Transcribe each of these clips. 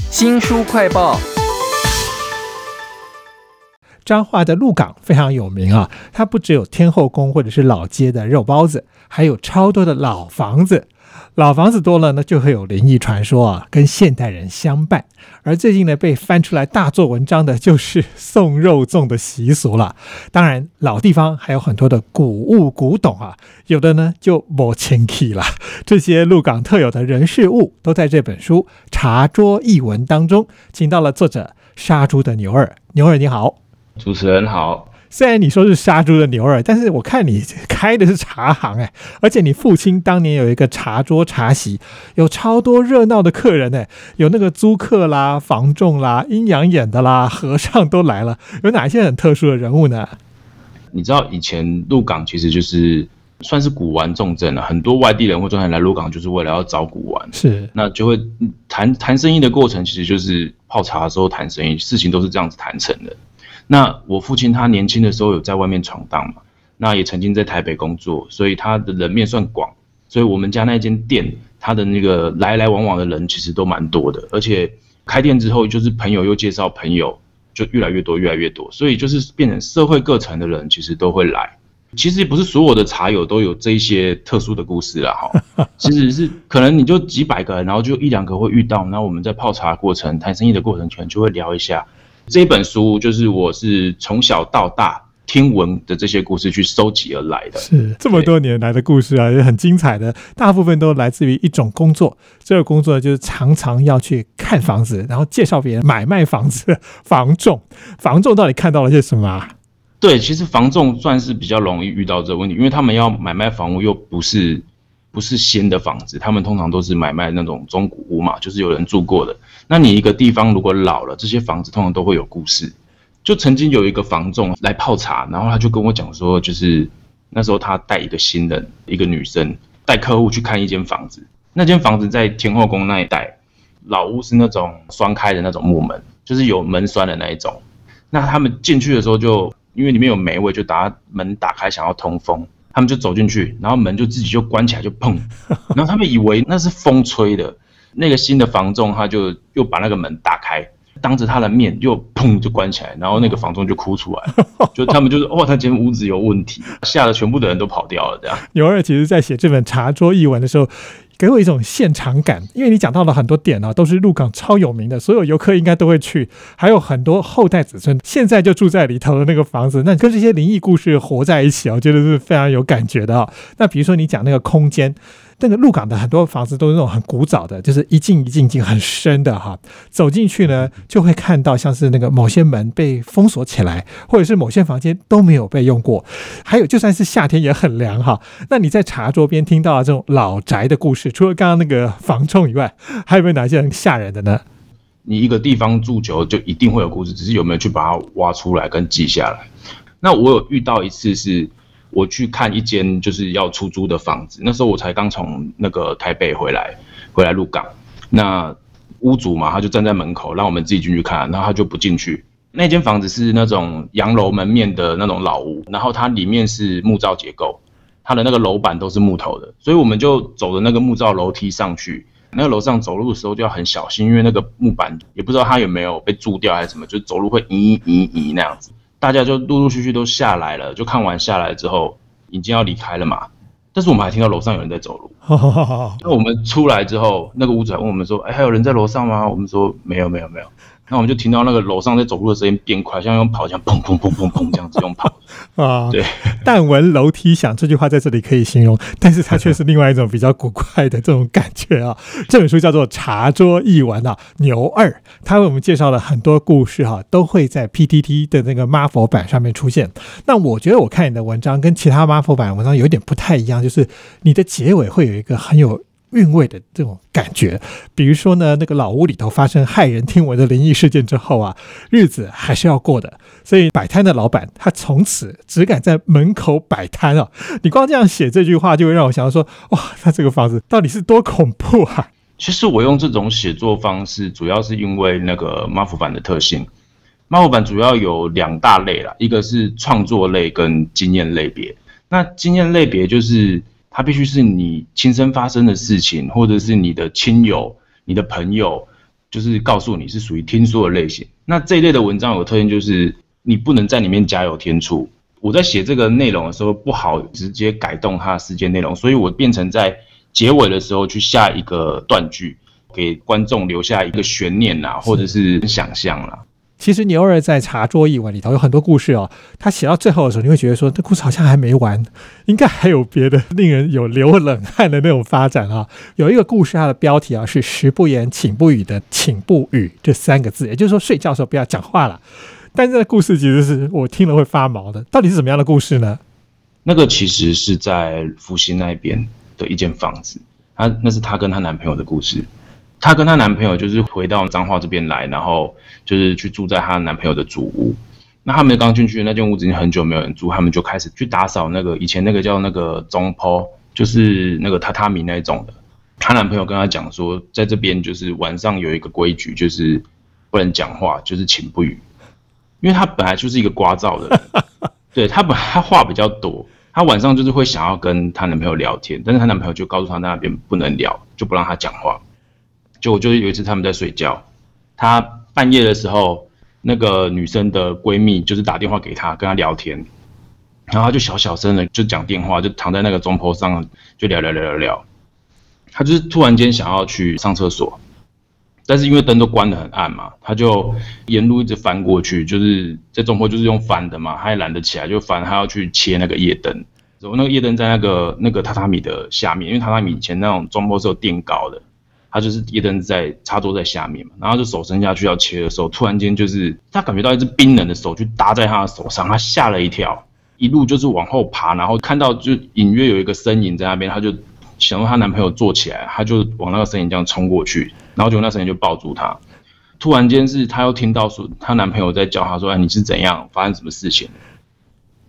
新书快报。彰化的鹿港非常有名啊，它不只有天后宫或者是老街的肉包子，还有超多的老房子。老房子多了呢，就会有灵异传说啊，跟现代人相伴。而最近呢，被翻出来大做文章的就是送肉粽的习俗了。当然，老地方还有很多的古物古董啊，有的呢就没钱去了。这些鹿港特有的人事物，都在这本书《茶桌译文》当中，请到了作者杀猪的牛儿。牛儿你好。主持人好，虽然你说是杀猪的牛儿，但是我看你开的是茶行哎，而且你父亲当年有一个茶桌茶席，有超多热闹的客人哎，有那个租客啦、房仲啦、阴阳眼的啦、和尚都来了，有哪些很特殊的人物呢？你知道以前鹿港其实就是算是古玩重镇了，很多外地人或者来鹿港就是为了要找古玩，是那就会谈谈生意的过程，其实就是泡茶的时候谈生意，事情都是这样子谈成的。那我父亲他年轻的时候有在外面闯荡嘛，那也曾经在台北工作，所以他的人面算广，所以我们家那间店，他的那个来来往往的人其实都蛮多的，而且开店之后就是朋友又介绍朋友，就越来越多越来越多，所以就是变成社会各层的人其实都会来。其实不是所有的茶友都有这些特殊的故事啦，哈，其实是可能你就几百个人，然后就一两个会遇到，那我们在泡茶过程谈生意的过程，可能就会聊一下。这本书就是我是从小到大听闻的这些故事去收集而来的，是这么多年来的故事啊，也很精彩的，大部分都来自于一种工作，这个工作就是常常要去看房子，然后介绍别人买卖房子，房仲，房仲到底看到了些什么啊？对，其实房仲算是比较容易遇到这个问题，因为他们要买卖房屋又不是。不是新的房子，他们通常都是买卖那种中古屋嘛，就是有人住过的。那你一个地方如果老了，这些房子通常都会有故事。就曾经有一个房仲来泡茶，然后他就跟我讲说，就是那时候他带一个新人，一个女生带客户去看一间房子。那间房子在天后宫那一带，老屋是那种双开的那种木门，就是有门栓的那一种。那他们进去的时候，就因为里面有霉味，就打门打开想要通风。他们就走进去，然后门就自己就关起来，就砰。然后他们以为那是风吹的。那个新的房仲他就又把那个门打开，当着他的面又砰就关起来，然后那个房仲就哭出来，就他们就是哦，他间屋子有问题，吓得全部的人都跑掉了。这样，牛二其实在写这本茶桌译文的时候。给我一种现场感，因为你讲到了很多点啊，都是鹿港超有名的，所有游客应该都会去，还有很多后代子孙现在就住在里头的那个房子，那跟这些灵异故事活在一起我觉得是非常有感觉的啊。那比如说你讲那个空间。那个鹿港的很多房子都是那种很古早的，就是一进一进进很深的哈。走进去呢，就会看到像是那个某些门被封锁起来，或者是某些房间都没有被用过。还有，就算是夏天也很凉哈。那你在茶桌边听到这种老宅的故事，除了刚刚那个房冲以外，还有没有哪些很吓人的呢？你一个地方住久，就一定会有故事，只是有没有去把它挖出来跟记下来。那我有遇到一次是。我去看一间就是要出租的房子，那时候我才刚从那个台北回来，回来鹿港。那屋主嘛，他就站在门口，让我们自己进去看，然后他就不进去。那间房子是那种洋楼门面的那种老屋，然后它里面是木造结构，它的那个楼板都是木头的，所以我们就走的那个木造楼梯上去。那个楼上走路的时候就要很小心，因为那个木板也不知道它有没有被蛀掉还是什么，就走路会移移移那样子。大家就陆陆续续都下来了，就看完下来之后，已经要离开了嘛。但是我们还听到楼上有人在走路。那我们出来之后，那个屋主还问我们说：“哎，还有人在楼上吗？”我们说：“没有，没有，没有。”那我们就听到那个楼上在走路的声音变快，像用跑，像砰砰砰砰砰这样子用跑 啊。对，但闻楼梯响这句话在这里可以形容，但是它却是另外一种比较古怪的这种感觉啊。这本书叫做《茶桌一文》啊，牛二，他为我们介绍了很多故事哈，都会在 PTT 的那个妈佛版上面出现。那我觉得我看你的文章跟其他妈佛版文章有点不太一样，就是你的结尾会有一个很有。韵味的这种感觉，比如说呢，那个老屋里头发生骇人听闻的灵异事件之后啊，日子还是要过的，所以摆摊的老板他从此只敢在门口摆摊啊。你光这样写这句话，就会让我想到说，哇，他这个房子到底是多恐怖啊！其实我用这种写作方式，主要是因为那个马福版的特性。马福版主要有两大类啦，一个是创作类跟经验类别。那经验类别就是。它必须是你亲身发生的事情，或者是你的亲友、你的朋友就是告诉你是属于听说的类型。那这一类的文章有特点，就是你不能在里面加油添醋。我在写这个内容的时候，不好直接改动它的事件内容，所以我变成在结尾的时候去下一个断句，给观众留下一个悬念啦，或者是想象啦。其实牛儿在茶桌一文里头有很多故事哦，他写到最后的时候，你会觉得说这故事好像还没完，应该还有别的令人有流冷汗的那种发展啊。有一个故事，它的标题啊是“食不言，寝不语”的“寝不语”这三个字，也就是说睡觉的时候不要讲话了。但这个故事其实是我听了会发毛的，到底是什么样的故事呢？那个其实是在福兴那边的一间房子，他那是她跟她男朋友的故事。她跟她男朋友就是回到彰化这边来，然后就是去住在她男朋友的主屋。那他们刚进去的那间屋子已经很久没有人住，他们就开始去打扫那个以前那个叫那个中坡，就是那个榻榻米那一种的。她男朋友跟她讲说，在这边就是晚上有一个规矩，就是不能讲话，就是寝不语。因为她本来就是一个聒噪的人，对她本她话比较多，她晚上就是会想要跟她男朋友聊天，但是她男朋友就告诉她那边不能聊，就不让她讲话。就就是有一次他们在睡觉，她半夜的时候，那个女生的闺蜜就是打电话给她，跟她聊天，然后她就小小声的就讲电话，就躺在那个中坡上就聊聊聊聊聊，她就是突然间想要去上厕所，但是因为灯都关得很暗嘛，她就沿路一直翻过去，就是在中坡就是用翻的嘛，她也懒得起来就翻，她要去切那个夜灯，然后那个夜灯在那个那个榻榻米的下面，因为榻榻米以前那种中坡是有垫高的。他就是一灯在插座在下面嘛，然后就手伸下去要切的时候，突然间就是他感觉到一只冰冷的手去搭在他的手上，他吓了一跳，一路就是往后爬，然后看到就隐约有一个身影在那边，他就想让她男朋友坐起来，他就往那个身影这样冲过去，然后就那身影就抱住她，突然间是她又听到说她男朋友在叫她说，哎你是怎样，发生什么事情？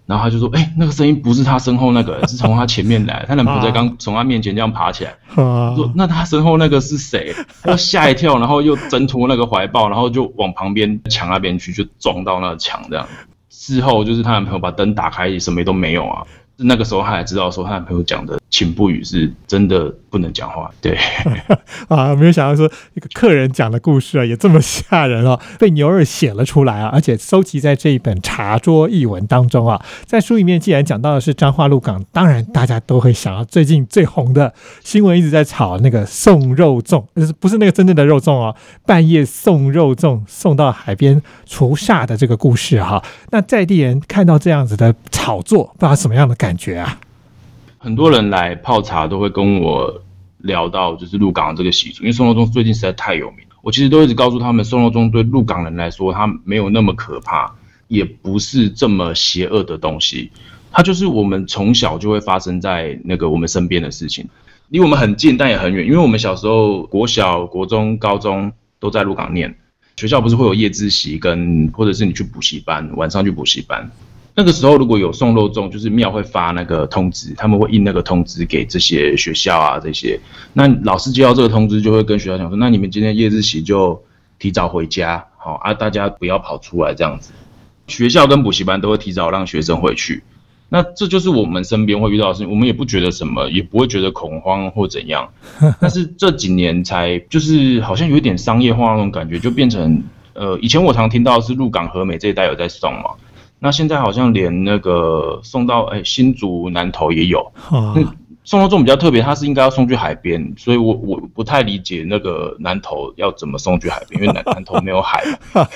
然后他就说：“哎，那个声音不是他身后那个，是从他前面来。他男朋友在刚从他面前这样爬起来，说：那他身后那个是谁？他吓一跳，然后又挣脱那个怀抱，然后就往旁边墙那边去，就撞到那个墙这样。事后就是她男朋友把灯打开，什么都没有啊。那个时候她才知道说她男朋友讲的。”请不语是真的不能讲话，对 啊，没有想到说一个客人讲的故事啊，也这么吓人哦，被牛二写了出来啊，而且收集在这一本茶桌译文当中啊。在书里面既然讲到的是彰化鹿港，当然大家都会想到最近最红的新闻一直在炒那个送肉粽，就是不是那个真正的肉粽哦，半夜送肉粽送到海边除煞的这个故事哈。那在地人看到这样子的炒作，不知道什么样的感觉啊？很多人来泡茶都会跟我聊到，就是鹿港这个习俗，因为宋肉粽最近实在太有名了。我其实都一直告诉他们，宋肉粽对鹿港人来说，它没有那么可怕，也不是这么邪恶的东西。它就是我们从小就会发生在那个我们身边的事情，离我们很近，但也很远。因为我们小时候国小、国中、高中都在鹿港念，学校不是会有夜自习，跟或者是你去补习班，晚上去补习班。那个时候如果有送肉粽，就是庙会发那个通知，他们会印那个通知给这些学校啊这些。那老师接到这个通知，就会跟学校讲说：那你们今天夜自习就提早回家，好啊，大家不要跑出来这样子。学校跟补习班都会提早让学生回去。那这就是我们身边会遇到的事情，我们也不觉得什么，也不会觉得恐慌或怎样。但是这几年才就是好像有一点商业化那种感觉，就变成呃，以前我常听到是鹿港和美这一带有在送嘛。那现在好像连那个送到哎新竹南投也有。送肉粽比较特别，它是应该要送去海边，所以我我不太理解那个南投要怎么送去海边，因为南 南投没有海。啊，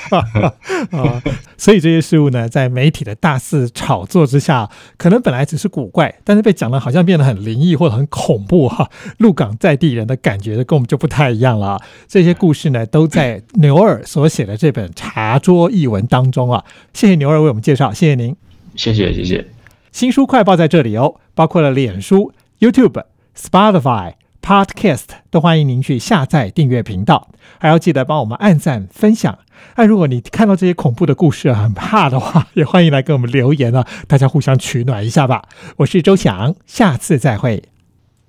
所以这些事物呢，在媒体的大肆炒作之下，可能本来只是古怪，但是被讲的好像变得很灵异或者很恐怖哈。鹿港在地人的感觉跟我们就不太一样了。这些故事呢，都在牛二所写的这本茶桌译文当中啊。谢谢牛二为我们介绍，谢谢您，谢谢谢谢。新书快报在这里哦，包括了脸书。YouTube、Spotify、Podcast 都欢迎您去下载订阅频道，还要记得帮我们按赞分享。那如果你看到这些恐怖的故事很怕的话，也欢迎来给我们留言啊，大家互相取暖一下吧。我是周翔，下次再会。